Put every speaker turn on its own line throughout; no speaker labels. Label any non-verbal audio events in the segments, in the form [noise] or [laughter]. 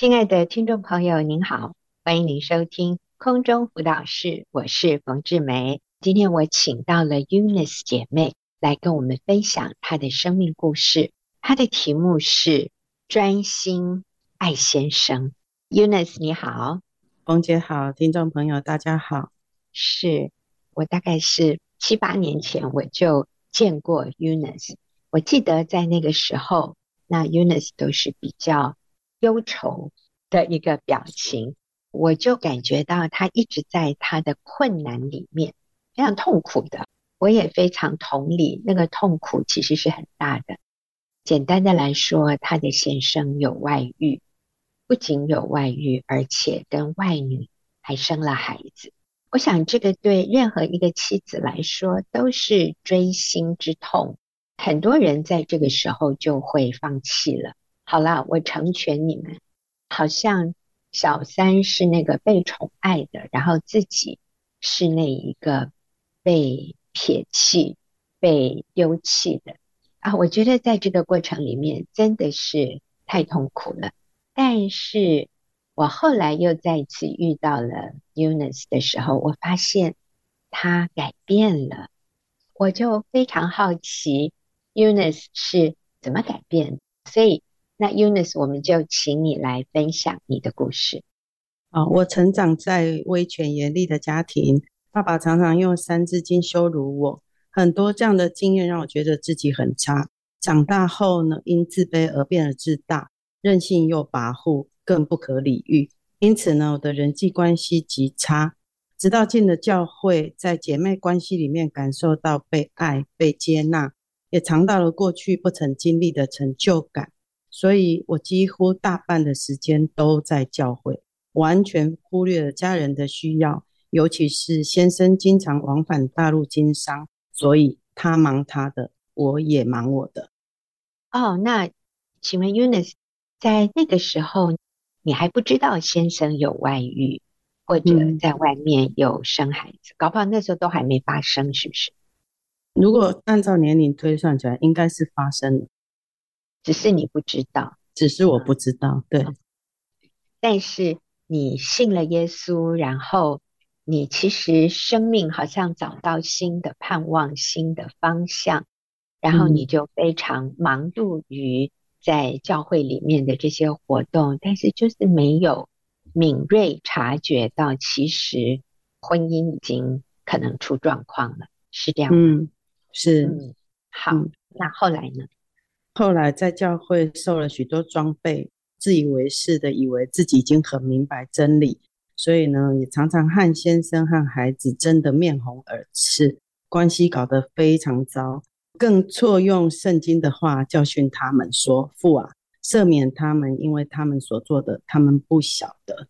亲爱的听众朋友，您好，欢迎您收听空中辅导室，我是冯志梅。今天我请到了 Eunice 姐妹来跟我们分享她的生命故事，她的题目是专心爱先生。Eunice 你好，
冯姐好，听众朋友大家好。
是我大概是七八年前我就见过 Eunice，我记得在那个时候，那 Eunice 都是比较。忧愁的一个表情，我就感觉到他一直在他的困难里面，非常痛苦的。我也非常同理，那个痛苦其实是很大的。简单的来说，他的先生有外遇，不仅有外遇，而且跟外女还生了孩子。我想，这个对任何一个妻子来说都是锥心之痛。很多人在这个时候就会放弃了。好了，我成全你们。好像小三是那个被宠爱的，然后自己是那一个被撇弃、被丢弃的啊！我觉得在这个过程里面真的是太痛苦了。但是我后来又再次遇到了 Eunice 的时候，我发现他改变了，我就非常好奇 Eunice 是怎么改变，所以。那 Eunice，我们就请你来分享你的故事。
啊，我成长在威权严厉的家庭，爸爸常常用三字经羞辱我，很多这样的经验让我觉得自己很差。长大后呢，因自卑而变得自大，任性又跋扈，更不可理喻。因此呢，我的人际关系极差。直到进了教会，在姐妹关系里面感受到被爱、被接纳，也尝到了过去不曾经历的成就感。所以我几乎大半的时间都在教会，完全忽略了家人的需要，尤其是先生经常往返大陆经商，所以他忙他的，我也忙我的。
哦，那请问 Eunice，在那个时候，你还不知道先生有外遇，或者在外面有生孩子，嗯、搞不好那时候都还没发生，是不是？
如果按照年龄推算起来，应该是发生了。
只是你不知道，
只是我不知道，对。
但是你信了耶稣，然后你其实生命好像找到新的盼望、新的方向，然后你就非常忙碌于在教会里面的这些活动，但是就是没有敏锐察觉到，其实婚姻已经可能出状况了，是这样吗？
嗯，是。
嗯，好，嗯，那后来呢？
后来在教会受了许多装备，自以为是的以为自己已经很明白真理，所以呢，也常常和先生和孩子争得面红耳赤，关系搞得非常糟。更错用圣经的话教训他们说：“父啊，赦免他们，因为他们所做的，他们不晓得。”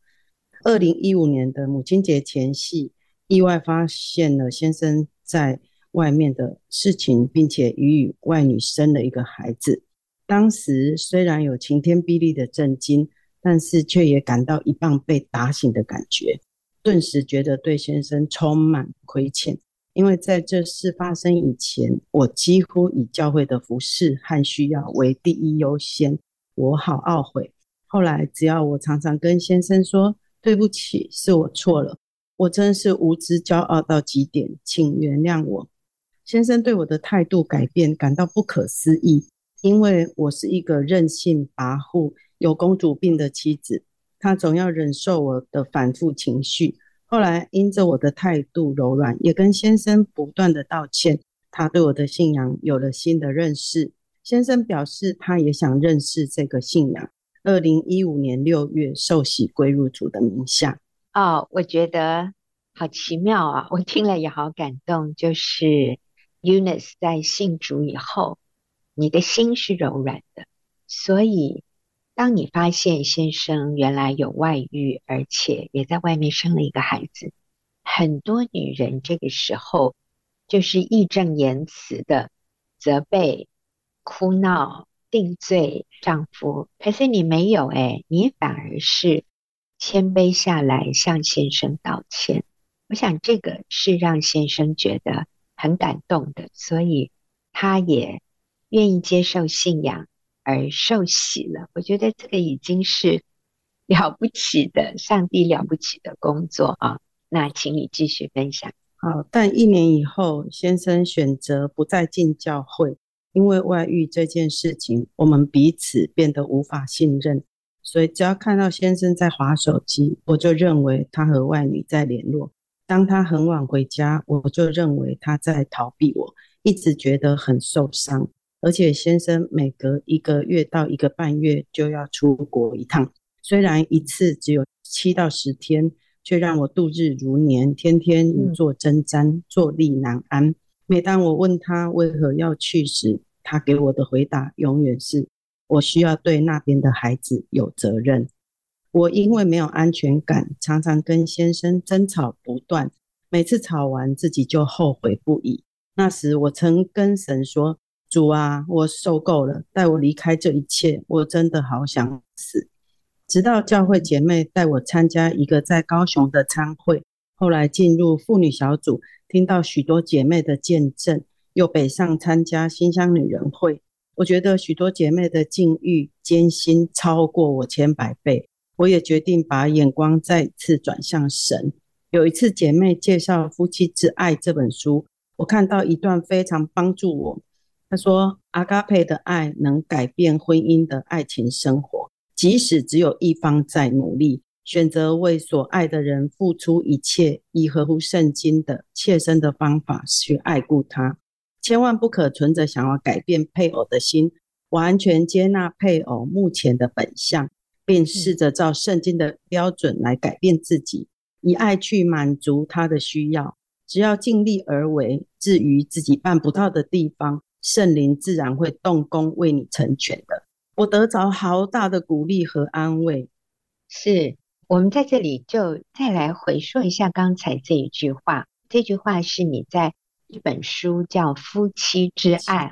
二零一五年的母亲节前夕，意外发现了先生在。外面的事情，并且与与外女生了一个孩子。当时虽然有晴天霹雳的震惊，但是却也感到一棒被打醒的感觉。顿时觉得对先生充满亏欠，因为在这事发生以前，我几乎以教会的服侍和需要为第一优先。我好懊悔。后来只要我常常跟先生说对不起，是我错了，我真是无知骄傲到极点，请原谅我。先生对我的态度改变感到不可思议，因为我是一个任性、跋扈、有公主病的妻子，他总要忍受我的反复情绪。后来因着我的态度柔软，也跟先生不断的道歉，他对我的信仰有了新的认识。先生表示他也想认识这个信仰。二零一五年六月受洗归入主的名下。
哦，我觉得好奇妙啊！我听了也好感动，就是。Eunice 在信主以后，你的心是柔软的，所以当你发现先生原来有外遇，而且也在外面生了一个孩子，很多女人这个时候就是义正言辞的责备、哭闹、定罪丈夫，可是你没有诶，你反而是谦卑下来向先生道歉。我想这个是让先生觉得。很感动的，所以他也愿意接受信仰而受洗了。我觉得这个已经是了不起的，上帝了不起的工作啊！那请你继续分享。
好，但一年以后，先生选择不再进教会，因为外遇这件事情，我们彼此变得无法信任。所以，只要看到先生在滑手机，我就认为他和外女在联络；当他很晚回家，我就认为他在逃避我，一直觉得很受伤。而且，先生每隔一个月到一个半月就要出国一趟，虽然一次只有七到十天。却让我度日如年，天天如坐针毡，坐立难安。每当我问他为何要去时，他给我的回答永远是：我需要对那边的孩子有责任。我因为没有安全感，常常跟先生争吵不断，每次吵完自己就后悔不已。那时我曾跟神说：“主啊，我受够了，带我离开这一切，我真的好想死。”直到教会姐妹带我参加一个在高雄的餐会，后来进入妇女小组，听到许多姐妹的见证，又北上参加新乡女人会。我觉得许多姐妹的境遇艰辛超过我千百倍，我也决定把眼光再次转向神。有一次姐妹介绍《夫妻之爱》这本书，我看到一段非常帮助我。她说：“阿嘎佩的爱能改变婚姻的爱情生活。”即使只有一方在努力，选择为所爱的人付出一切，以合乎圣经的切身的方法去爱顾他，千万不可存着想要改变配偶的心，完全接纳配偶目前的本相，并试着照圣经的标准来改变自己，以爱去满足他的需要。只要尽力而为，至于自己办不到的地方，圣灵自然会动工为你成全的。我得着好大的鼓励和安慰。
是我们在这里就再来回说一下刚才这一句话。这句话是你在一本书叫《夫妻之爱》，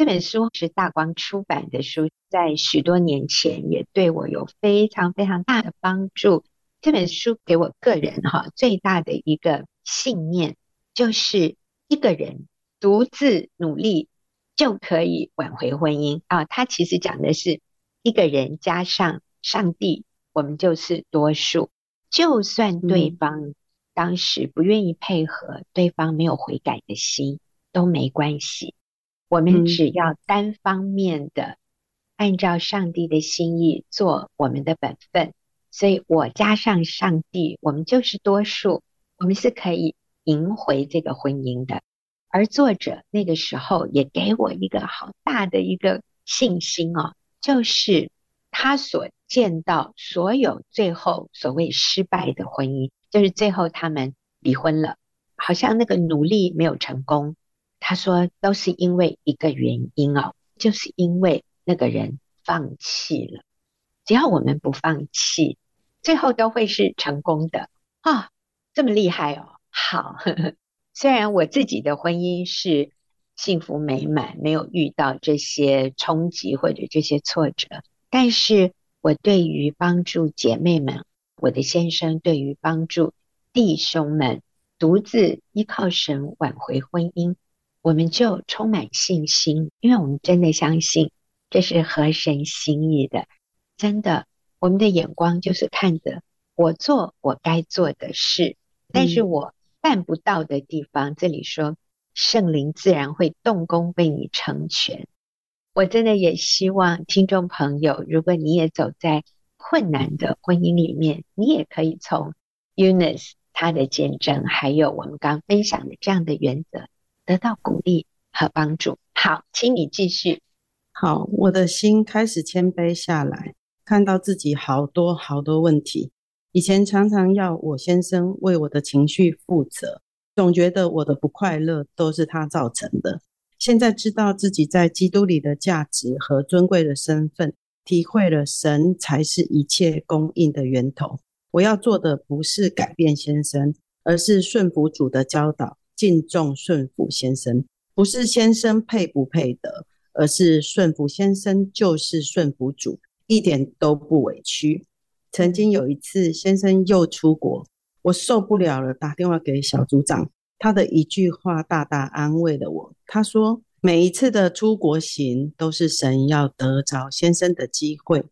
这本书是大光出版的书，在许多年前也对我有非常非常大的帮助。这本书给我个人哈最大的一个信念，就是一个人独自努力。就可以挽回婚姻啊！他其实讲的是一个人加上上帝，我们就是多数。就算对方当时不愿意配合，对方没有悔改的心都没关系。我们只要单方面的按照上帝的心意做我们的本分。所以我加上上帝，我们就是多数，我们是可以赢回这个婚姻的。而作者那个时候也给我一个好大的一个信心哦，就是他所见到所有最后所谓失败的婚姻，就是最后他们离婚了，好像那个努力没有成功。他说都是因为一个原因哦，就是因为那个人放弃了。只要我们不放弃，最后都会是成功的啊！这么厉害哦，好。呵 [laughs] 呵虽然我自己的婚姻是幸福美满，没有遇到这些冲击或者这些挫折，但是我对于帮助姐妹们，我的先生对于帮助弟兄们独自依靠神挽回婚姻，我们就充满信心，因为我们真的相信这是合神心意的。真的，我们的眼光就是看着我做我该做的事，但是我。办不到的地方，这里说圣灵自然会动工为你成全。我真的也希望听众朋友，如果你也走在困难的婚姻里面，你也可以从 Eunice 他的见证，还有我们刚分享的这样的原则，得到鼓励和帮助。好，请你继续。
好，我的心开始谦卑下来，看到自己好多好多问题。以前常常要我先生为我的情绪负责，总觉得我的不快乐都是他造成的。现在知道自己在基督里的价值和尊贵的身份，体会了神才是一切供应的源头。我要做的不是改变先生，而是顺服主的教导，敬重顺服先生。不是先生配不配得，而是顺服先生就是顺服主，一点都不委屈。曾经有一次，先生又出国，我受不了了，打电话给小组长，他的一句话大大安慰了我。他说：“每一次的出国行都是神要得着先生的机会。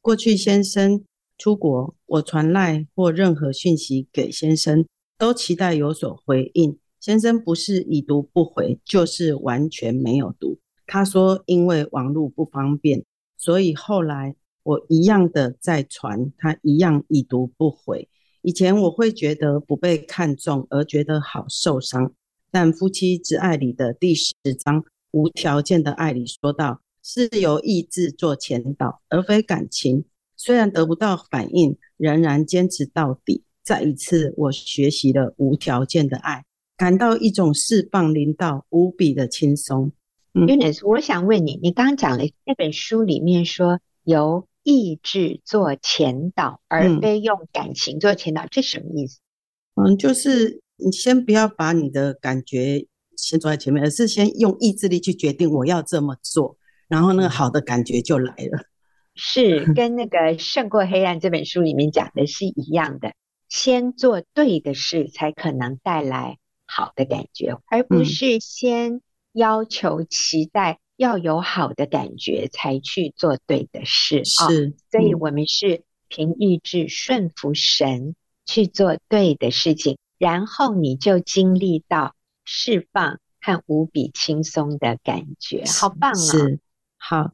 过去先生出国，我传赖或任何讯息给先生，都期待有所回应。先生不是已读不回，就是完全没有读。他说因为网络不方便，所以后来我一样的在传，他一样已读不回。以前我会觉得不被看重而觉得好受伤，但《夫妻之爱》里的第十章无条件的爱里说道，是由意志做前导，而非感情。虽然得不到反应，仍然坚持到底。再一次，我学习了无条件的爱，感到一种释放临到无比的轻松。
嗯，Eunice，我想问你，你刚刚讲了那本书里面说由意志做前导，而非用感情做前导，嗯，这什么意思？
嗯，就是你先不要把你的感觉先坐在前面，而是先用意志力去决定我要这么做，然后那个好的感觉就来了。
是跟那个《胜过黑暗》这本书里面讲的是一样的，先做对的事，才可能带来好的感觉，而不是先要求、期待要有好的感觉才去做对的事。
是，
哦，所以我们是凭意志顺服神去做对的事情，然后你就经历到释放和无比轻松的感觉，好棒啊！
是，好。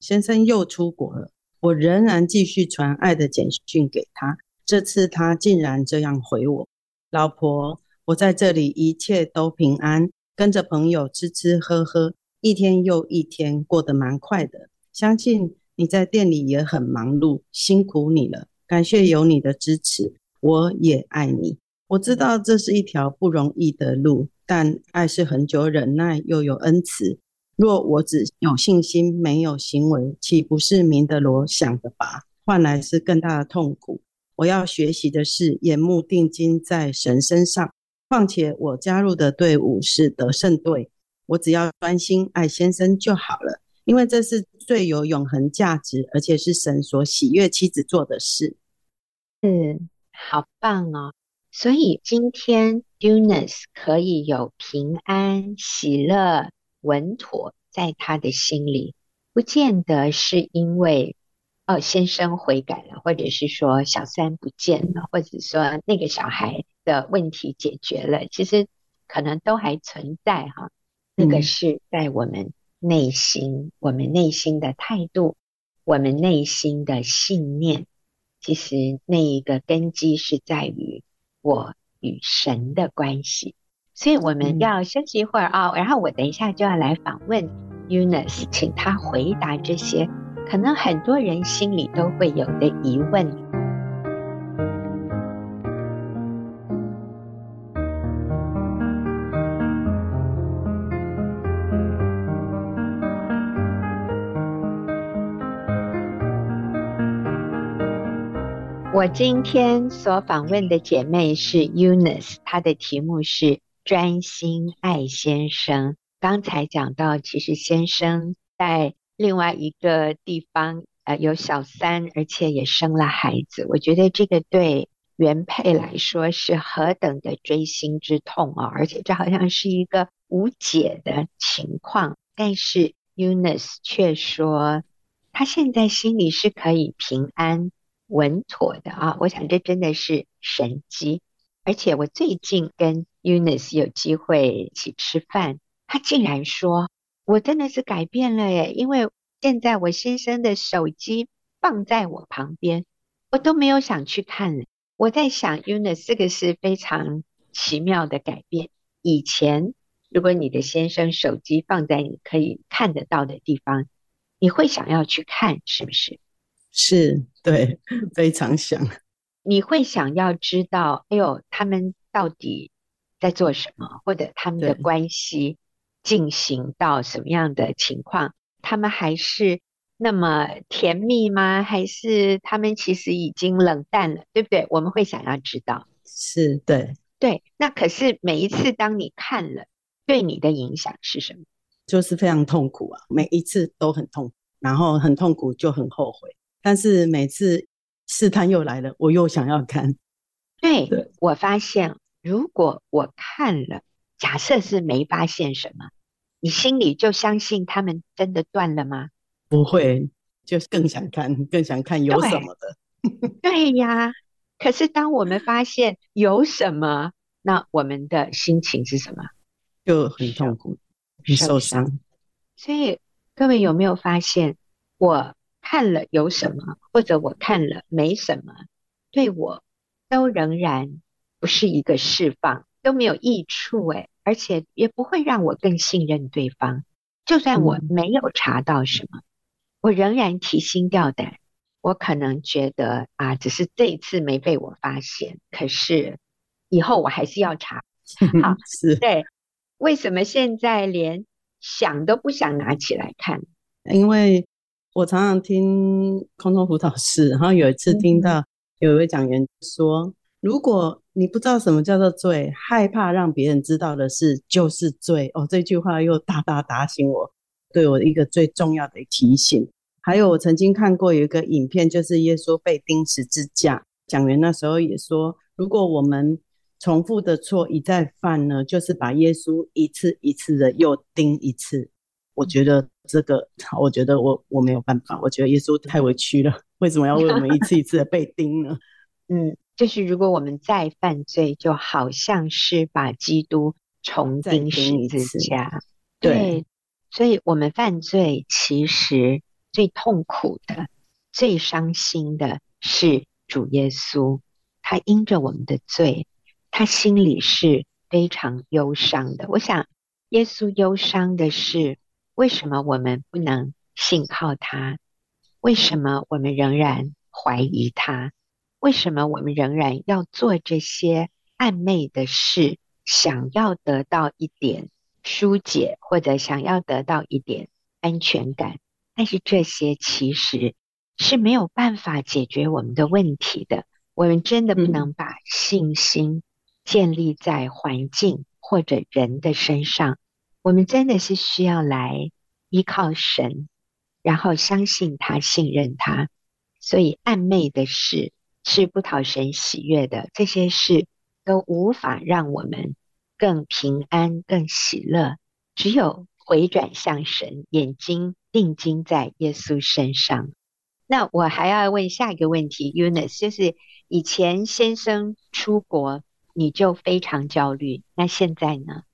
先生又出国了，我仍然继续传爱的简讯给他。这次他竟然这样回我：“老婆，我在这里一切都平安，跟着朋友吃吃喝喝，一天又一天过得蛮快的。相信你在店里也很忙碌，辛苦你了。感谢有你的支持，我也爱你。我知道这是一条不容易的路，但爱是恒久忍耐，又有恩慈。”若我只有信心，没有行为，岂不是明德罗想的拔，换来是更大的痛苦？我要学习的是眼目定睛在神身上。况且我加入的队伍是得胜队，我只要专心爱先生就好了，因为这是最有永恒价值，而且是神所喜悦妻子做的事。
嗯，好棒哦！所以今天 Dunas 可以有平安喜乐。稳妥在他的心里，不见得是因为哦先生悔改了，或者是说小三不见了，或者说那个小孩的问题解决了，其实可能都还存在哈。那个是在我们内心，我们内心的态度，我们内心的信念，其实那一个根基是在于我与神的关系。所以我们要休息一会儿啊、哦，然后我等一下就要来访问 Eunice，请他回答这些可能很多人心里都会有的疑问。我今天所访问的姐妹是 Eunice，她的题目是。专心爱先生。刚才讲到，其实先生在另外一个地方，呃，有小三，而且也生了孩子。我觉得这个对原配来说是何等的锥心之痛啊！而且这好像是一个无解的情况。但是 Eunice 却说，她现在心里是可以平安稳妥的啊！我想这真的是神机。而且我最近跟 Eunice 有机会一起吃饭，他竟然说：“我真的是改变了耶，因为现在我先生的手机放在我旁边，我都没有想去看。”我在想，Eunice 这个是非常奇妙的改变。以前如果你的先生手机放在你可以看得到的地方，你会想要去看，是不是？
是，对，非常想。
你会想要知道，哎呦，他们到底在做什么，或者他们的关系进行到什么样的情况？他们还是那么甜蜜吗？还是他们其实已经冷淡了？对不对？我们会想要知道。
是，对，
对。那可是每一次当你看了，对你的影响是什么？
就是非常痛苦啊！每一次都很痛苦，然后很痛苦就很后悔，但是每次。试探又来了，我又想要看。[laughs]
对，对，我发现，如果我看了，假设是没发现什么，你心里就相信他们真的断了吗？
不会，就是更想看，更想看有什么的。
对呀。可是当我们发现有什么，那我们的心情是什么？
就很痛苦，很受伤。
所以各位有没有发现，我看了有什么，或者我看了没什么，对我都仍然不是一个释放，都没有益处诶，而且也不会让我更信任对方。就算我没有查到什么，嗯、我仍然提心吊胆。我可能觉得啊，只是这一次没被我发现，可是以后我还是要查。[laughs] 好，
是
对。为什么现在连想都不想拿起来看？
因为我常常听空中辅导室，然后有一次听到有一位讲员说：“嗯、如果你不知道什么叫做罪，害怕让别人知道的事就是罪。”哦，这句话又大大打醒我，对我一个最重要的提醒。还有，我曾经看过有一个影片，就是耶稣被钉十字架，讲员那时候也说，如果我们重复的错一再犯呢，就是把耶稣一次一次的又钉一次。我觉得这个，我觉得我我没有办法，我觉得耶稣太委屈了，为什么要为我们一次一次的被钉呢？[laughs]
嗯，就是如果我们再犯罪，就好像是把基督重钉十字架。对，对，所以我们犯罪其实最痛苦的、最伤心的是主耶稣，他因着我们的罪。他心里是非常忧伤的。我想，耶稣忧伤的是，为什么我们不能信靠他？为什么我们仍然怀疑他？为什么我们仍然要做这些暧昧的事，想要得到一点疏解，或者想要得到一点安全感？但是这些其实是没有办法解决我们的问题的。我们真的不能把信心。建立在环境或者人的身上，我们真的是需要来依靠神，然后相信他、信任他。所以暧昧的事是不讨神喜悦的，这些事都无法让我们更平安、更喜乐。只有回转向神，眼睛定睛在耶稣身上。那我还要问下一个问题，Eunice，就是以前先生出国。你就非常焦虑，那现在呢？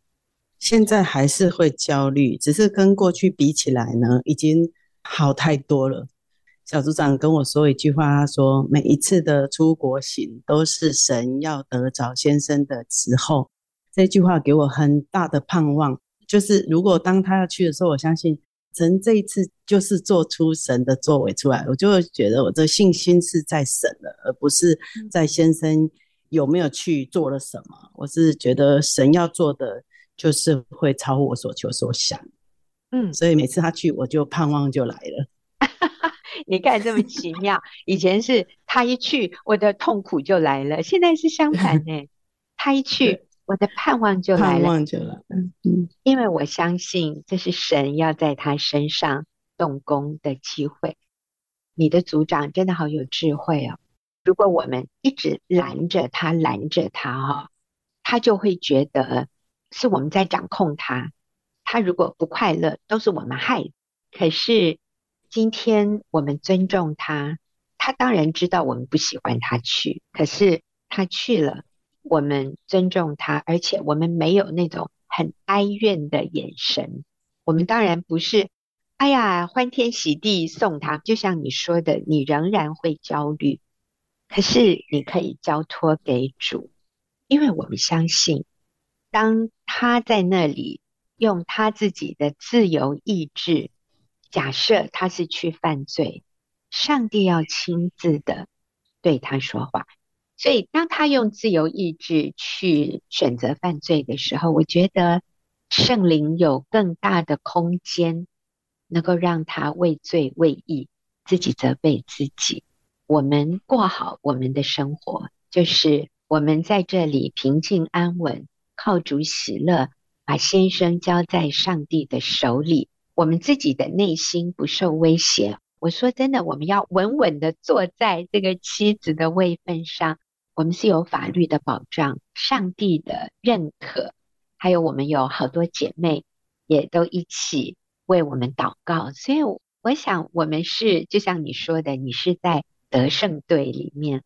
现在还是会焦虑，只是跟过去比起来呢，已经好太多了。小组长跟我说一句话，他说每一次的出国行都是神要得着先生的时候，这句话给我很大的盼望。就是如果当他要去的时候，我相信神这一次就是做出神的作为出来，我就会觉得我的信心是在神了，而不是在先生。有没有去做了什么？我是觉得神要做的就是会超乎我所求所想，嗯，所以每次他去，我就盼望就来了。[laughs]
你看这么奇妙，以前是他一去，我的痛苦就来了，现在是相反呢，他一去，我的盼望就来了，
盼望就来了，
嗯，因为我相信这是神要在他身上动工的机会。你的组长真的好有智慧哦。如果我们一直拦着他，拦着他哈，他就会觉得是我们在掌控他。他如果不快乐，都是我们害。可是今天我们尊重他，他当然知道我们不喜欢他去，可是他去了，我们尊重他，而且我们没有那种很哀怨的眼神。我们当然不是，哎呀，欢天喜地送他。就像你说的，你仍然会焦虑。可是你可以交托给主，因为我们相信，当他在那里用他自己的自由意志，假设他是去犯罪，上帝要亲自的对他说话。所以当他用自由意志去选择犯罪的时候，我觉得圣灵有更大的空间，能够让他畏罪畏义，自己责备自己。我们过好我们的生活，就是我们在这里平静安稳，靠主喜乐，把先生交在上帝的手里，我们自己的内心不受威胁。我说真的，我们要稳稳的坐在这个妻子的位份上，我们是有法律的保障，上帝的认可，还有我们有好多姐妹也都一起为我们祷告，所以我想我们是就像你说的，你是在。得胜队里面。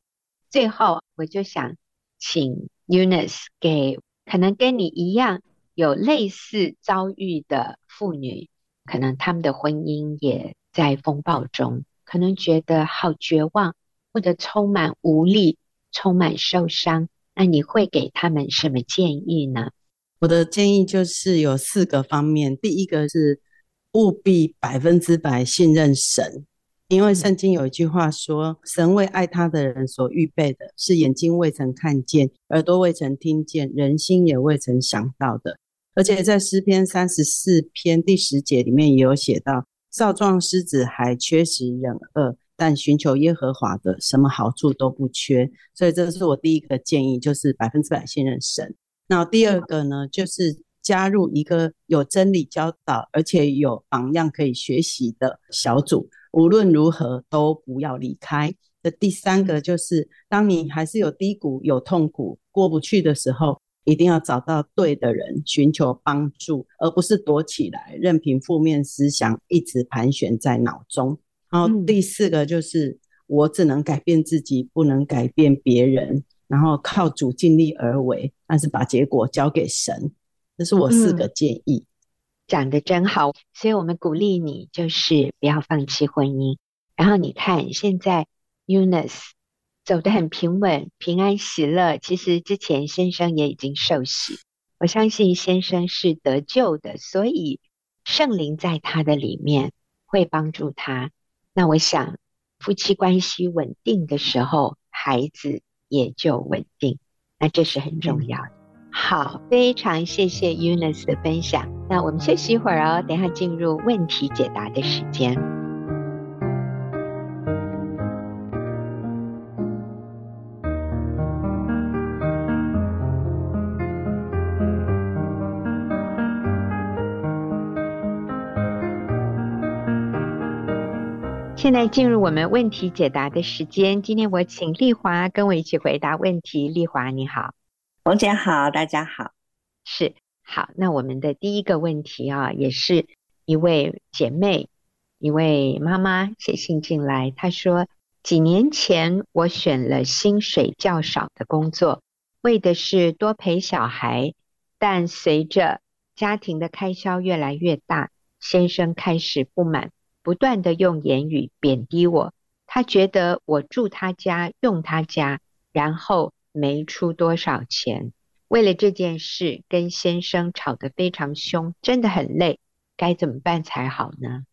最后，我就想请 Eunice 给可能跟你一样有类似遭遇的妇女，可能他们的婚姻也在风暴中，可能觉得好绝望，或者充满无力、充满受伤。那你会给他们什么建议呢？
我的建议就是有四个方面。第一个是务必百分之百信任神，因为圣经有一句话说：“神为爱他的人所预备的，是眼睛未曾看见，耳朵未曾听见，人心也未曾想到的。”而且在诗篇三十四篇第十节里面也有写到：“少壮狮子还缺食忍饿，但寻求耶和华的，什么好处都不缺。”所以这是我第一个建议，就是百分之百信任神。那第二个呢，就是加入一个有真理教导，而且有榜样可以学习的小组，无论如何都不要离开。这第三个就是，当你还是有低谷、有痛苦、过不去的时候，一定要找到对的人，寻求帮助，而不是躲起来，任凭负面思想一直盘旋在脑中。然后第四个就是，我只能改变自己，不能改变别人。然后靠主尽力而为，但是把结果交给神，这是我四个建议。
嗯，讲得真好，所以我们鼓励你，就是不要放弃婚姻。然后你看，现在 Eunice 走得很平稳、平安、喜乐。其实之前先生也已经受洗，我相信先生是得救的，所以圣灵在他的里面会帮助他。那我想，夫妻关系稳定的时候，孩子。也就稳定，那这是很重要的。好，非常谢谢 UNICE 的分享。那我们休息一会儿哦，等下进入问题解答的时间。现在进入我们问题解答的时间。今天我请丽华跟我一起回答问题。丽华你好，
冯姐好，大家好。
是，好，那我们的第一个问题啊，也是一位姐妹，一位妈妈写信进来，她说：几年前我选了薪水较少的工作，为的是多陪小孩，但随着家庭的开销越来越大，先生开始不满。不断的用言语贬低我，他觉得我住他家，用他家，然后没出多少钱。为了这件事跟先生吵得非常凶，真的很累，该怎么办才好呢？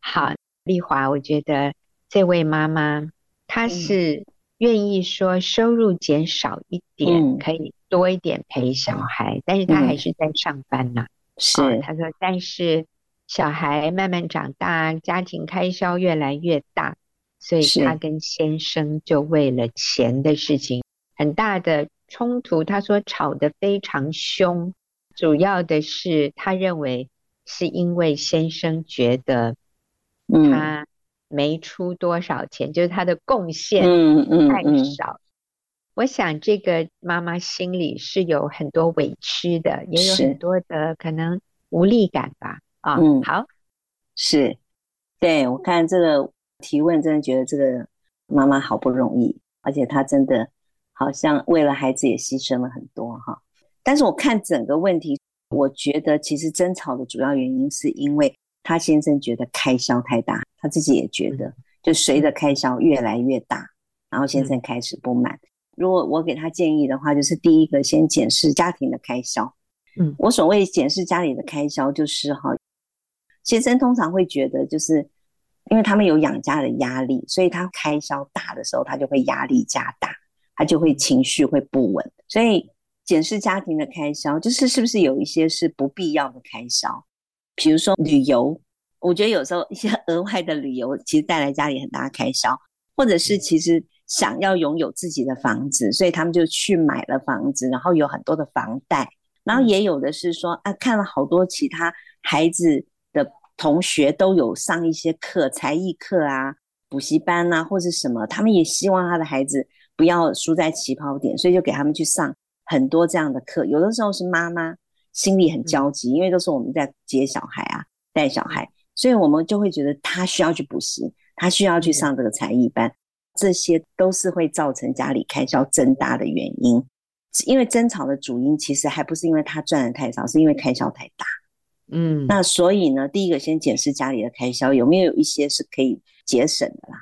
好，丽华，我觉得这位妈妈她是愿意说收入减少一点，嗯、可以多一点陪小孩，但是她还是在上班呢、啊。是、她说，但是。小孩慢慢长大，家庭开销越来越大，所以她跟先生就为了钱的事情很大的冲突。他说吵得非常凶，主要的是他认为是因为先生觉得他没出多少钱，嗯、就是他的贡献太少。嗯嗯嗯、我想这个妈妈心里是有很多委屈的，也有很多的可能无力感吧。啊，嗯，好，
是，对，我看这个提问，真的觉得这个妈妈好不容易，而且她真的好像为了孩子也牺牲了很多哈。但是我看整个问题，我觉得其实争吵的主要原因是因为他先生觉得开销太大，他自己也觉得，就随着开销越来越大，然后先生开始不满。如果我给他建议的话，就是第一个先检视家庭的开销。嗯，我所谓检视家里的开销，就是哈。先生通常会觉得，就是因为他们有养家的压力，所以他开销大的时候，他就会压力加大，他就会情绪会不稳。所以检视家庭的开销，就是是不是有一些是不必要的开销，比如说旅游，我觉得有时候一些 [laughs] 额外的旅游其实带来家里很大的开销，或者是其实想要拥有自己的房子，所以他们就去买了房子，然后有很多的房贷，然后也有的是说啊，看了好多其他孩子。的同学都有上一些课，才艺课啊、补习班啊，或者什么，他们也希望他的孩子不要输在起跑点，所以就给他们去上很多这样的课。有的时候是妈妈心里很焦急，因为都是我们在接小孩啊、带小孩，所以我们就会觉得他需要去补习，他需要去上这个才艺班。这些都是会造成家里开销增大的原因。因为争吵的主因其实还不是因为他赚的太少，是因为开销太大。
嗯，
那所以呢，第一个先检视家里的开销有没有一些是可以节省的啦。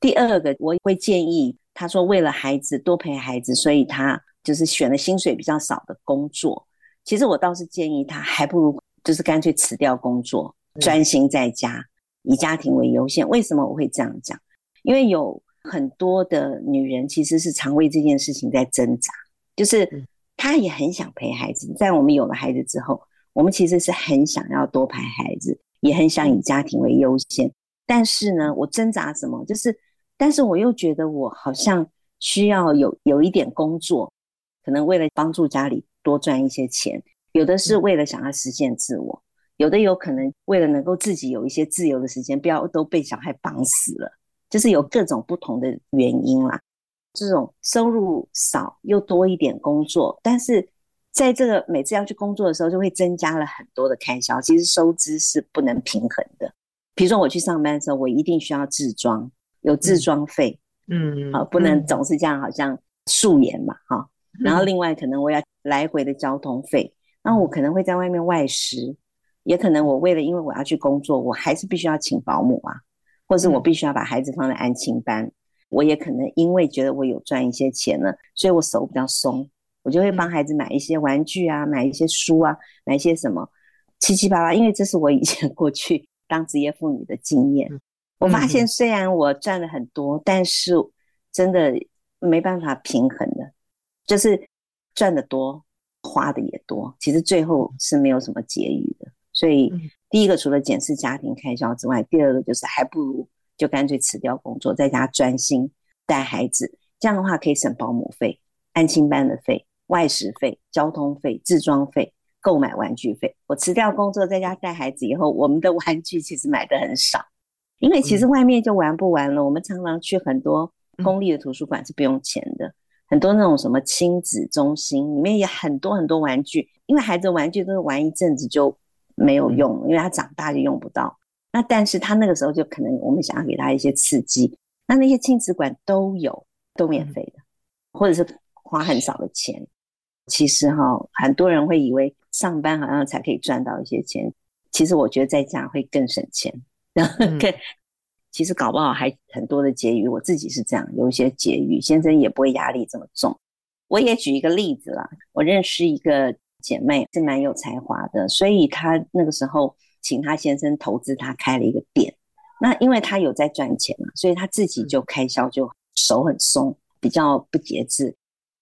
第二个，我会建议他说，为了孩子多陪孩子，所以他就是选了薪水比较少的工作。其实我倒是建议他，还不如就是干脆辞掉工作，专心在家，以家庭为优先。为什么我会这样讲？因为有很多的女人其实是常为这件事情在挣扎，就是她也很想陪孩子。在我们有了孩子之后，我们其实是很想要多陪孩子，也很想以家庭为优先。但是呢，我挣扎什么？就是。但是我又觉得我好像需要有有一点工作，可能为了帮助家里多赚一些钱，有的是为了想要实现自我，有的有可能为了能够自己有一些自由的时间，不要都被小孩绑死了，就是有各种不同的原因啦。这种收入少又多一点工作，但是在这个每次要去工作的时候，就会增加了很多的开销，其实收支是不能平衡的。比如说我去上班的时候，我一定需要置装。有自装费，
嗯，
好，不能总是这样，好像素颜嘛，哈、嗯。然后另外可能我要来回的交通费，那、嗯、我可能会在外面外食，也可能我为了因为我要去工作，我还是必须要请保姆啊，或是我必须要把孩子放在安亲班，嗯、我也可能因为觉得我有赚一些钱了，所以我手比较松，我就会帮孩子买一些玩具啊，买一些书啊，买一些什么七七八八，因为这是我以前过去当职业妇女的经验。我发现虽然我赚了很多，嗯、但是真的没办法平衡的，就是赚的多，花的也多，其实最后是没有什么结余的。所以第一个除了检视家庭开销之外，第二个就是还不如就干脆辞掉工作，在家专心带孩子，这样的话可以省保姆费、安亲班的费、外食费、交通费、自装费、购买玩具费。我辞掉工作在家带孩子以后，我们的玩具其实买的很少。因为其实外面就玩不完了，嗯、我们常常去很多公立的图书馆是不用钱的，嗯、很多那种什么亲子中心里面也很多很多玩具，因为孩子的玩具都是玩一阵子就没有用，嗯、因为他长大就用不到。那但是他那个时候就可能我们想要给他一些刺激，那那些亲子馆都有，都免费的，嗯、或者是花很少的钱。其实哈，很多人会以为上班好像才可以赚到一些钱，其实我觉得在家会更省钱。然后更，其实搞不好还很多的结余。我自己是这样，有一些结余，先生也不会压力这么重。我也举一个例子啦，我认识一个姐妹是蛮有才华的，所以她那个时候请她先生投资，她开了一个店。那因为她有在赚钱嘛，所以她自己就开销就手很松，比较不节制。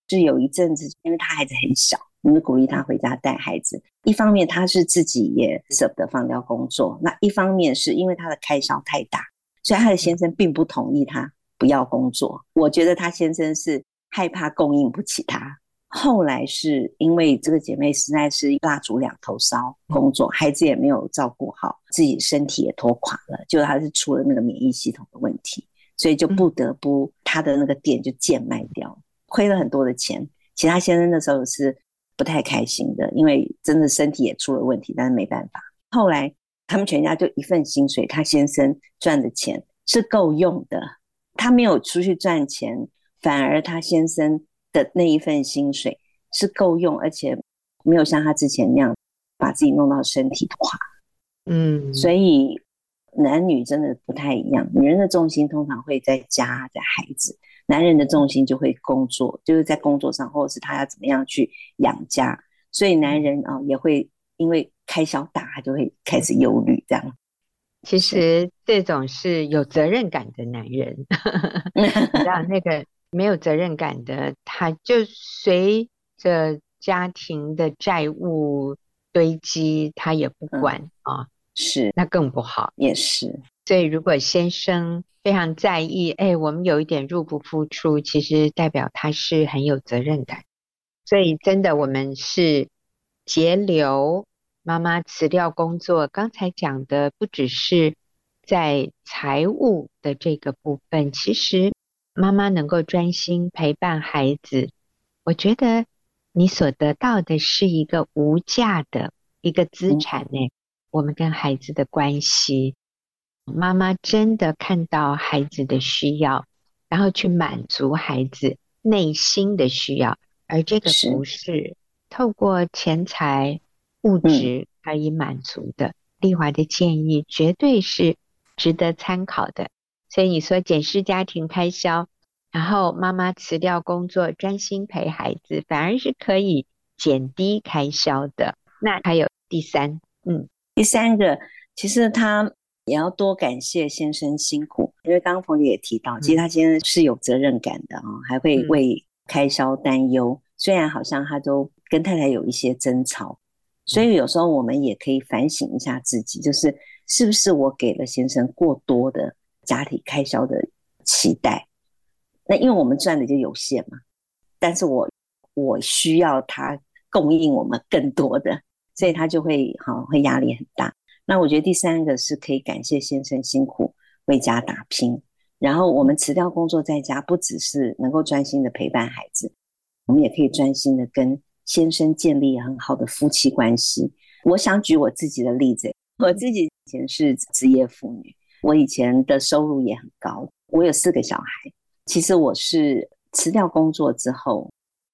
就有一阵子，因为她孩子很小。我们鼓励他回家带孩子，一方面他是自己也舍不得放掉工作，那一方面是因为他的开销太大，所以他的先生并不同意他不要工作。我觉得他先生是害怕供应不起他。后来是因为这个姐妹实在是蜡烛两头烧，工作孩子也没有照顾好，自己身体也拖垮了，就他是出了那个免疫系统的问题，所以就不得不她的那个店就贱卖掉，亏了很多的钱。其他先生那时候是。不太开心的，因为真的身体也出了问题，但是没办法。后来他们全家就一份薪水，他先生赚的钱是够用的，他没有出去赚钱，反而他先生的那一份薪水是够用，而且没有像他之前那样把自己弄到身体垮。嗯，所以男女真的不太一样，女人的重心通常会在家，在孩子。男人的重心就会工作，就是在工作上，或者是他要怎么样去养家，所以男人啊也会因为开销大，他就会开始忧虑这样。
其实这种是有责任感的男人，[laughs] 你知道那个没有责任感的，他就随着家庭的债务堆积，他也不管、嗯、啊，
是
那更不好，
也是。
所以如果先生，非常在意，哎，我们有一点入不敷出，其实代表他是很有责任感。所以真的，我们是节流。妈妈辞掉工作，刚才讲的不只是在财务的这个部分，其实妈妈能够专心陪伴孩子，我觉得你所得到的是一个无价的一个资产呢。嗯、我们跟孩子的关系。妈妈真的看到孩子的需要，然后去满足孩子内心的需要，而这个不是透过钱财物质可以满足的。丽华的建议绝对是值得参考的。所以你说检视家庭开销，然后妈妈辞掉工作，专心陪孩子，反而是可以减低开销的。那还有第三，嗯，
第三个，其实他也要多感谢先生辛苦，因为刚刚冯姐也提到，其实他先生是有责任感的啊，嗯、还会为开销担忧。嗯、虽然好像他都跟太太有一些争吵，所以有时候我们也可以反省一下自己，就是是不是我给了先生过多的家庭开销的期待？那因为我们赚的就有限嘛，但是我我需要他供应我们更多的，所以他就会好会压力很大。那我觉得第三个是可以感谢先生辛苦为家打拼，然后我们辞掉工作在家，不只是能够专心的陪伴孩子，我们也可以专心的跟先生建立很好的夫妻关系。我想举我自己的例子，我自己以前是职业妇女，我以前的收入也很高，我有四个小孩。其实我是辞掉工作之后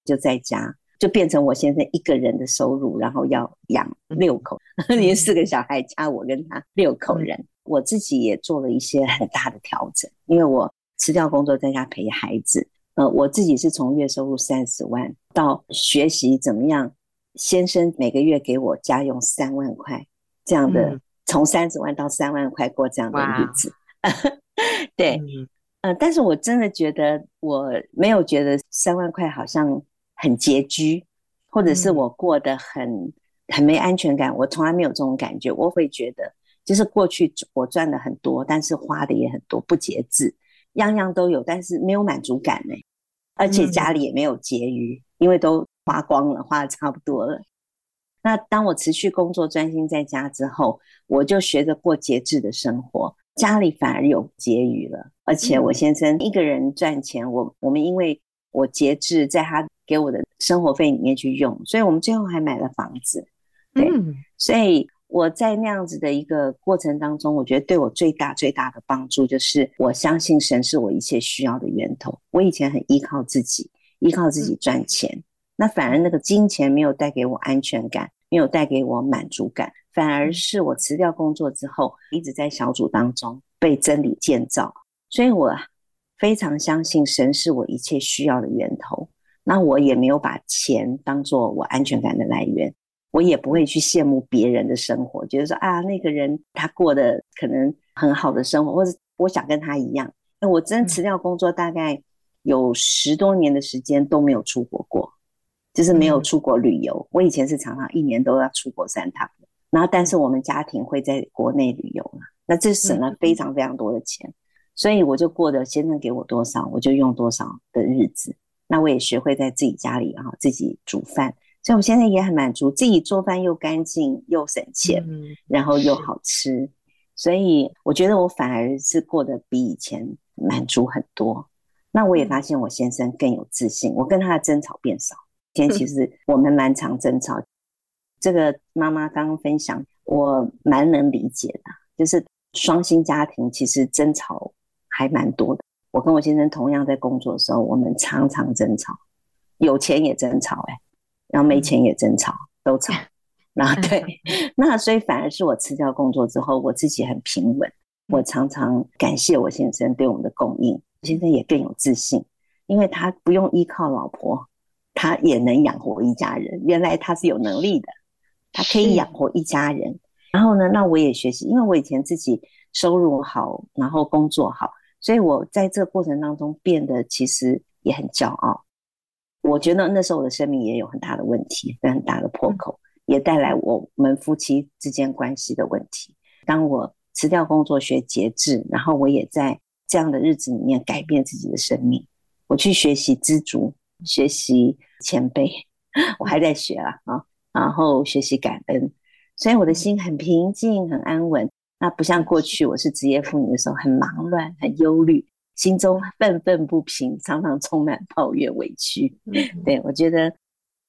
就在家，就变成我先生一个人的收入，然后要养六口，[laughs] 连四个小孩加我跟他六口人。我自己也做了一些很大的调整，因为我辞掉工作在家陪孩子。呃，我自己是从月收入三十万到学习怎么样，先生每个月给我家用三万块这样的，从三十万到三万块过这样的日子。[laughs] 对。呃，但是我真的觉得我没有觉得三万块好像很拮据，或者是我过得很很没安全感。我从来没有这种感觉。我会觉得，就是过去我赚的很多，但是花的也很多，不节制，样样都有，但是没有满足感呢。而且家里也没有结余，因为都花光了，花的差不多了。那当我持续工作，专心在家之后，我就学着过节制的生活。家里反而有结余了，而且我先生一个人赚钱，我我们因为我节制，在他给我的生活费里面去用，所以我们最后还买了房子。对，所以我在那样子的一个过程当中，我觉得对我最大最大的帮助就是，我相信神是我一切需要的源头。我以前很依靠自己，依靠自己赚钱，那反而那个金钱没有带给我安全感，没有带给我满足感。反而是我辞掉工作之后，一直在小组当中被真理建造，所以我非常相信神是我一切需要的源头。那我也没有把钱当做我安全感的来源，我也不会去羡慕别人的生活，觉得说啊，那个人他过得可能很好的生活，或者我想跟他一样。那我真辞掉工作，大概有十多年的时间都没有出国过，就是没有出国旅游。我以前是常常一年都要出国三趟。然后，但是我们家庭会在国内旅游嘛，那这省了非常非常多的钱，所以我就过得先生给我多少，我就用多少的日子。那我也学会在自己家里啊，自己煮饭，所以我现在也很满足，自己做饭又干净又省钱，然后又好吃，所以我觉得我反而是过得比以前满足很多。那我也发现我先生更有自信，我跟他的争吵变少。以前其实我们蛮常争吵。这个妈妈刚刚分享，我蛮能理解的。就是双薪家庭其实争吵还蛮多的。我跟我先生同样在工作的时候，我们常常争吵，有钱也争吵，哎，然后没钱也争吵，都吵。[laughs] 然后对，[laughs] 那所以反而是我辞掉工作之后，我自己很平稳。我常常感谢我先生对我们的供应，我先生也更有自信，因为他不用依靠老婆，他也能养活一家人。原来他是有能力的。他可以养活一家人，然后呢，那我也学习，因为我以前自己收入好，然后工作好，所以我在这个过程当中变得其实也很骄傲。我觉得那时候我的生命也有很大的问题，很大的破口，嗯、也带来我们夫妻之间关系的问题。当我辞掉工作学节制，然后我也在这样的日子里面改变自己的生命，我去学习知足，学习谦卑，[laughs] 我还在学啊啊。然后学习感恩，所以我的心很平静、很安稳。那不像过去我是职业妇女的时候，很忙乱、很忧虑，心中愤愤不平，常常充满抱怨、委屈。对，我觉得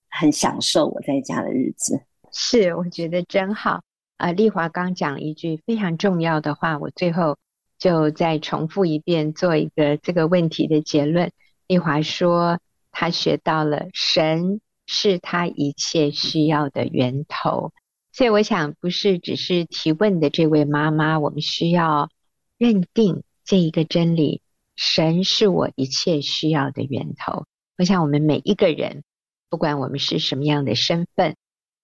很享受我在家的日子。
是，我觉得真好。啊、呃，丽华刚讲了一句非常重要的话，我最后就再重复一遍，做一个这个问题的结论。丽华说，她学到了神是她一切需要的源头。所以，我想不是只是提问的这位妈妈，我们需要认定这一个真理：神是我一切需要的源头。我想，我们每一个人，不管我们是什么样的身份，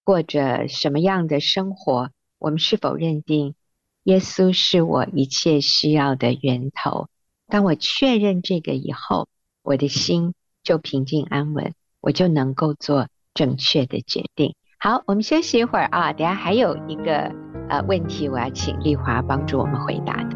过着什么样的生活，我们是否认定？耶稣是我一切需要的源头。当我确认这个以后，我的心就平静安稳，我就能够做正确的决定。好，我们休息一会儿啊，等下还有一个呃问题，我要请丽华帮助我们回答的。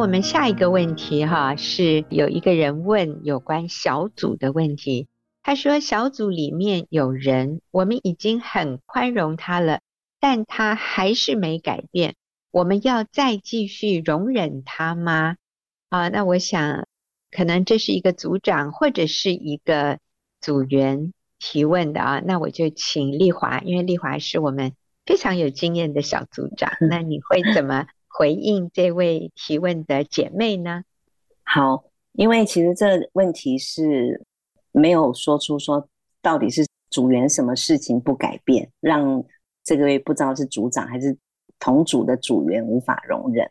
我们下一个问题哈，是有一个人问有关小组的问题。他说：“小组里面有人，我们已经很宽容他了，但他还是没改变。我们要再继续容忍他吗？”啊，那我想，可能这是一个组长或者是一个组员提问的啊。那我就请丽华，因为丽华是我们非常有经验的小组长，那你会怎么？回应这位提问的姐妹呢？
好，因为其实这问题是没有说出说到底是组员什么事情不改变，让这个月不知道是组长还是同组的组员无法容忍。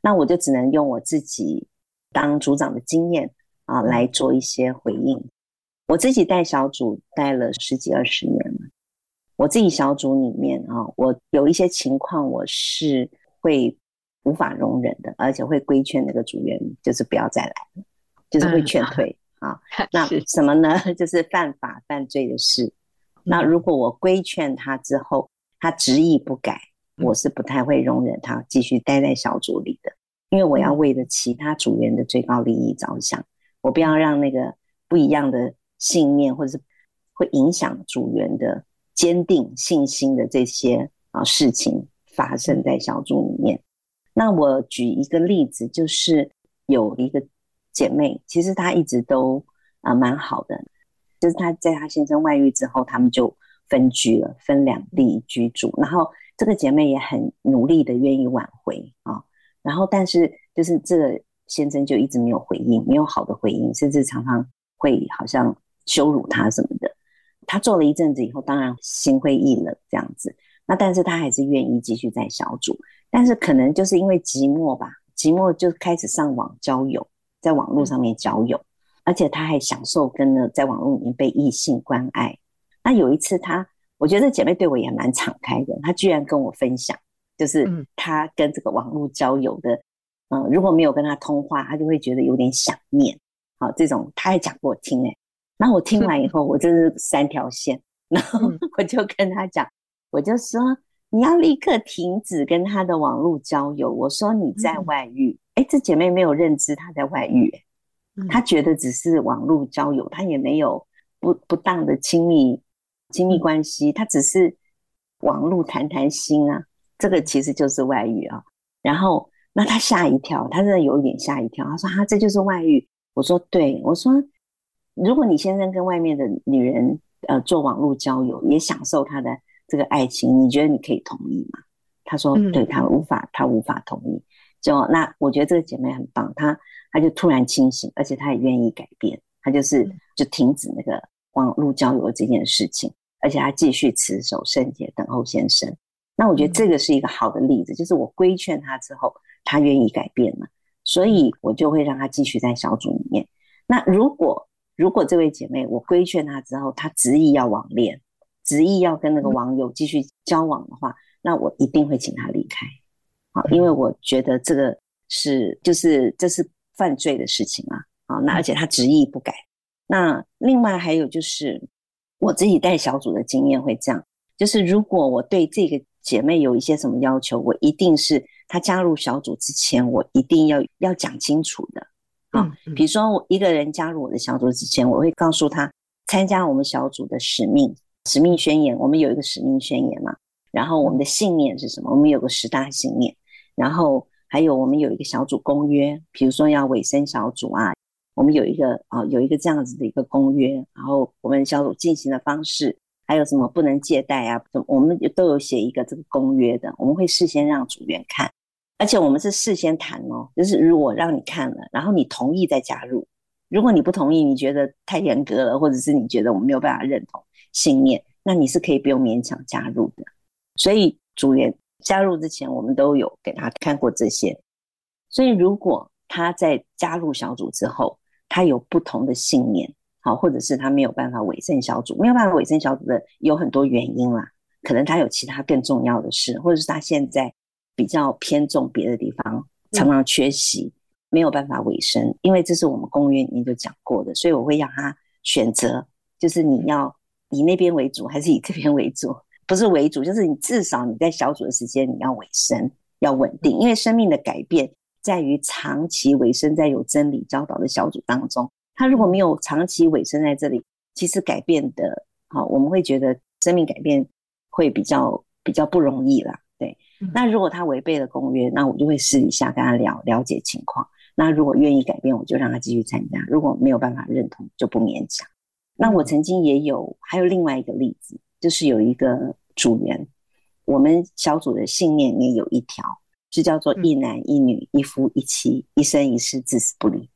那我就只能用我自己当组长的经验啊来做一些回应。我自己带小组带了十几二十年了，我自己小组里面啊，我有一些情况我是会。无法容忍的，而且会规劝那个组员，就是不要再来了，就是会劝退、嗯、啊。[laughs] 那什么呢？[laughs] 就是犯法犯罪的事。那如果我规劝他之后，他执意不改，我是不太会容忍他继续待在小组里的，因为我要为了其他组员的最高利益着想，我不要让那个不一样的信念或者是会影响组员的坚定信心的这些啊事情发生在小组里面。那我举一个例子，就是有一个姐妹，其实她一直都啊蛮好的，就是她在她先生外遇之后，他们就分居了，分两地居住。然后这个姐妹也很努力的愿意挽回啊，然后但是就是这个先生就一直没有回应，没有好的回应，甚至常常会好像羞辱她什么的。她做了一阵子以后，当然心灰意冷这样子。那但是她还是愿意继续在小组。但是可能就是因为寂寞吧，寂寞就开始上网交友，在网络上面交友，而且他还享受跟呢在网络里面被异性关爱。那有一次他，我觉得这姐妹对我也蛮敞开的，她居然跟我分享，就是她跟这个网络交友的，嗯、呃，如果没有跟他通话，她就会觉得有点想念。好，这种她还讲给我听诶，然后我听完以后，我真是三条线，然后我就跟她讲，我就说。你要立刻停止跟他的网络交友。我说你在外遇，哎、嗯，这姐妹没有认知她在外遇，她觉得只是网络交友，她也没有不不当的亲密亲密关系，她只是网络谈谈心啊，这个其实就是外遇啊。然后那她吓一跳，她真的有一点吓一跳，她说啊，这就是外遇。我说对，我说如果你先生跟外面的女人呃做网络交友，也享受他的。这个爱情，你觉得你可以同意吗？他说：“对，他无法，他无法同意。”就那，我觉得这个姐妹很棒，她她就突然清醒，而且她也愿意改变，她就是就停止那个网络交友这件事情，而且她继续持守圣洁，等候先生。那我觉得这个是一个好的例子，就是我规劝她之后，她愿意改变了，所以我就会让她继续在小组里面。那如果如果这位姐妹我规劝她之后，她执意要网恋。执意要跟那个网友继续交往的话，嗯、那我一定会请她离开，好，因为我觉得这个是就是这是犯罪的事情啊，啊，那而且他执意不改。那另外还有就是我自己带小组的经验会这样，就是如果我对这个姐妹有一些什么要求，我一定是她加入小组之前，我一定要要讲清楚的，啊，比如说我一个人加入我的小组之前，我会告诉她参加我们小组的使命。使命宣言，我们有一个使命宣言嘛，然后我们的信念是什么？我们有个十大信念，然后还有我们有一个小组公约，比如说要委身小组啊，我们有一个啊有一个这样子的一个公约，然后我们小组进行的方式，还有什么不能借贷啊，我们都有写一个这个公约的，我们会事先让组员看，而且我们是事先谈哦，就是如果让你看了，然后你同意再加入，如果你不同意，你觉得太严格了，或者是你觉得我们没有办法认同信念，那你是可以不用勉强加入的，所以组员。加入之前，我们都有给他看过这些，所以如果他在加入小组之后，他有不同的信念，好，或者是他没有办法委身小组，没有办法委身小组的有很多原因啦，可能他有其他更重要的事，或者是他现在比较偏重别的地方，常常缺席，没有办法委身，因为这是我们公约里面就讲过的，所以我会让他选择，就是你要以那边为主，还是以这边为主。不是为主，就是你至少你在小组的时间你要委身，要稳定，因为生命的改变在于长期委身在有真理教导的小组当中。他如果没有长期委身在这里，其实改变的，好，我们会觉得生命改变会比较比较不容易啦。对，那如果他违背了公约，那我就会私底下跟他聊了解情况。那如果愿意改变，我就让他继续参加；如果没有办法认同，就不勉强。那我曾经也有还有另外一个例子。就是有一个组员，我们小组的信念里面有一条，是叫做一男一女一夫一妻一生一世至死不离。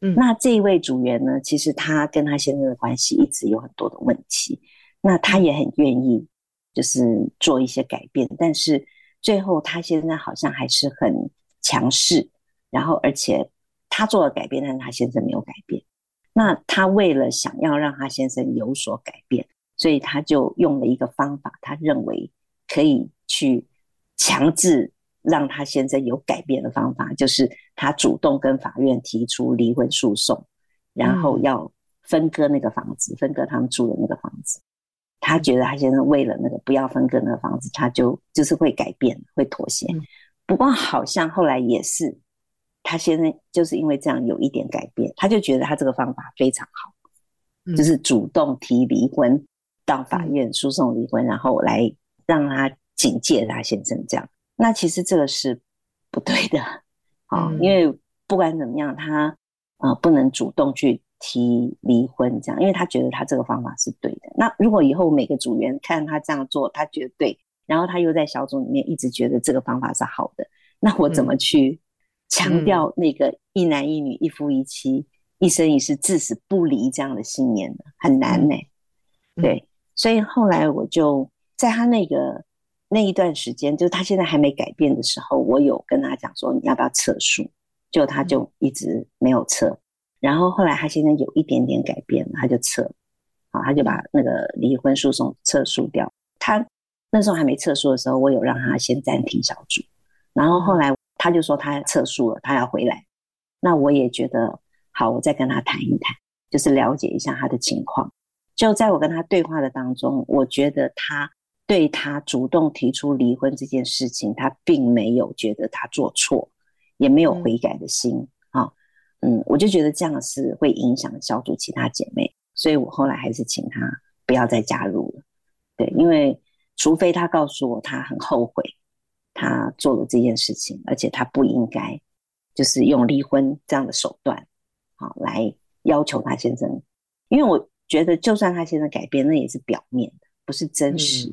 嗯，那这一位组员呢，其实他跟他先生的关系一直有很多的问题，那他也很愿意就是做一些改变，但是最后他现在好像还是很强势，然后而且他做了改变，但是他先生没有改变。那他为了想要让他先生有所改变。所以他就用了一个方法，他认为可以去强制让他先生有改变的方法，就是他主动跟法院提出离婚诉讼，然后要分割那个房子，分割他们住的那个房子。他觉得他先生为了那个不要分割那个房子，他就就是会改变，会妥协。不过好像后来也是，他先生就是因为这样有一点改变，他就觉得他这个方法非常好，就是主动提离婚。到法院诉讼离婚，然后来让他警戒他先生这样，那其实这个是不对的，啊，因为不管怎么样，他呃不能主动去提离婚这样，因为他觉得他这个方法是对的。那如果以后每个组员看他这样做，他觉得对，然后他又在小组里面一直觉得这个方法是好的，那我怎么去强调那个一男一女一夫一妻一生一世至死不离这样的信念呢？很难呢，对。所以后来我就在他那个那一段时间，就是他现在还没改变的时候，我有跟他讲说，你要不要撤诉？就他就一直没有撤。然后后来他现在有一点点改变，他就撤，好，他就把那个离婚诉讼撤诉掉。他那时候还没撤诉的时候，我有让他先暂停小组。然后后来他就说他撤诉了，他要回来。那我也觉得好，我再跟他谈一谈，就是了解一下他的情况。就在我跟他对话的当中，我觉得他对他主动提出离婚这件事情，他并没有觉得他做错，也没有悔改的心啊。嗯，我就觉得这样是会影响小组其他姐妹，所以我后来还是请他不要再加入了。对，因为除非他告诉我他很后悔他做了这件事情，而且他不应该就是用离婚这样的手段，好来要求他先生，因为我。觉得就算他现在改变，那也是表面的，不是真实。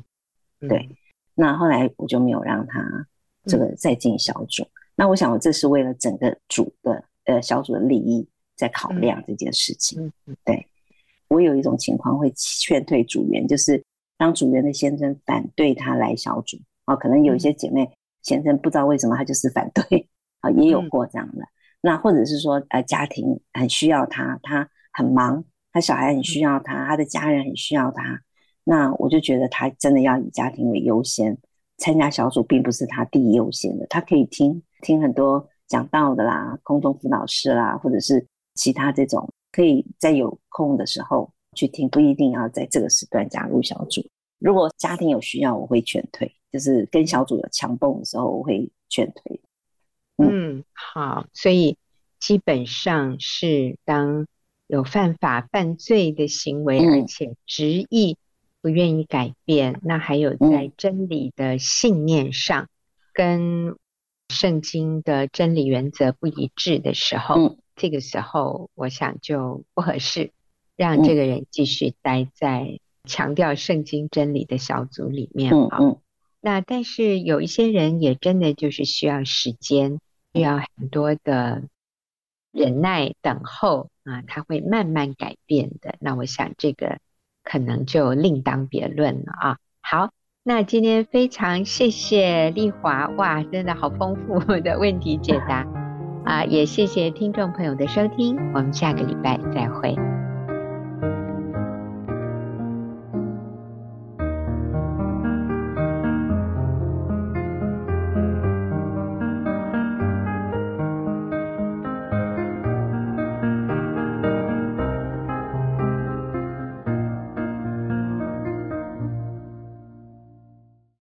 嗯、对，嗯、那后来我就没有让他这个再进小组。嗯、那我想，我这是为了整个组的呃小组的利益在考量这件事情。嗯、对，我有一种情况会劝退组员，就是当组员的先生反对他来小组啊，可能有一些姐妹先生不知道为什么他就是反对啊，也有过这样的。嗯、那或者是说呃家庭很需要他，他很忙。他小孩很需要他，他的家人很需要他，那我就觉得他真的要以家庭为优先，参加小组并不是他第一优先的。他可以听听很多讲道的啦，空中辅导室啦，或者是其他这种，可以在有空的时候去听，不一定要在这个时段加入小组。如果家庭有需要，我会劝退，就是跟小组有强蹦的时候，我会劝退。
嗯，好，所以基本上是当。有犯法犯罪的行为，而且执意不愿意改变，嗯、那还有在真理的信念上跟圣经的真理原则不一致的时候，
嗯、
这个时候我想就不合适，让这个人继续待在强调圣经真理的小组里面啊。那但是有一些人也真的就是需要时间，需要很多的忍耐等候啊，它会慢慢改变的。那我想这个可能就另当别论了啊。好。那今天非常谢谢丽华，哇，真的好丰富的问题解答啊！也谢谢听众朋友的收听，我们下个礼拜再会。